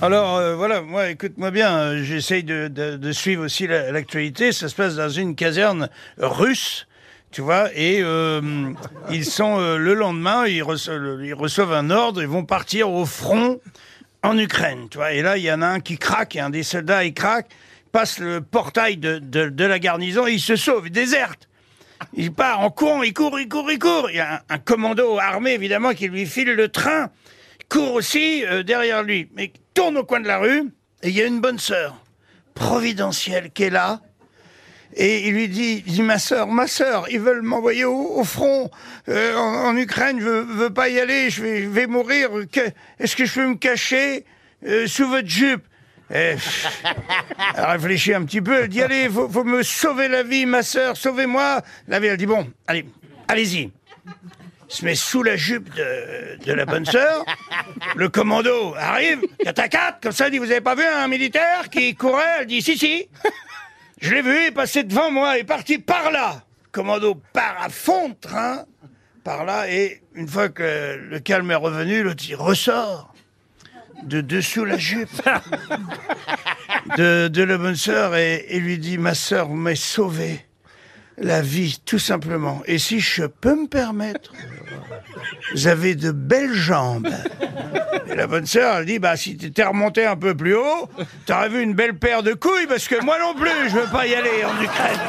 Alors euh, voilà, moi, écoute-moi bien, euh, j'essaye de, suivre aussi la- l'actualité. Ça se passe dans une caserne russe, tu vois, et euh, ils sont le lendemain, ils reçoivent, un ordre, ils vont partir au front en Ukraine, tu vois. Et là, il y en a un qui craque, et un des soldats, il craque, passe le portail de, la garnison, il se sauve, il déserte. Il part en courant, il court, il court, il court. Il y a un commando armé, évidemment, qui lui file le train. Court aussi euh, derrière lui. Mais tourne au coin de la rue, et il y a une bonne sœur, providentielle, qui est là. Et il lui dit, il dit ma sœur, ma sœur, ils veulent m'envoyer au, front euh, en, Ukraine, je veux, veux pas y aller, je vais, mourir. Est-ce que je peux me cacher euh, sous votre jupe? Pff, elle réfléchit un petit peu, elle dit allez, faut, me sauver la vie, ma sœur, sauvez-moi. La vieille, elle dit bon, allez, allez-y. Se met sous la jupe de, la bonne sœur. Le commando arrive, 4 à 4, comme ça, il dit vous avez pas vu un militaire qui courait? Elle dit si, si. Je l'ai vu, il est passé devant moi, il est parti par là. Le commando part à fond de train, par là, et une fois que le calme est revenu, l'autre il ressort de dessous la jupe de, de la bonne sœur et, et lui dit Ma sœur, vous m'avez sauvé la vie, tout simplement. Et si je peux me permettre, vous avez de belles jambes. Et la bonne sœur, elle dit, bah, si t'étais remonté un peu plus haut, t'aurais vu une belle paire de couilles, parce que moi non plus, je veux pas y aller en Ukraine.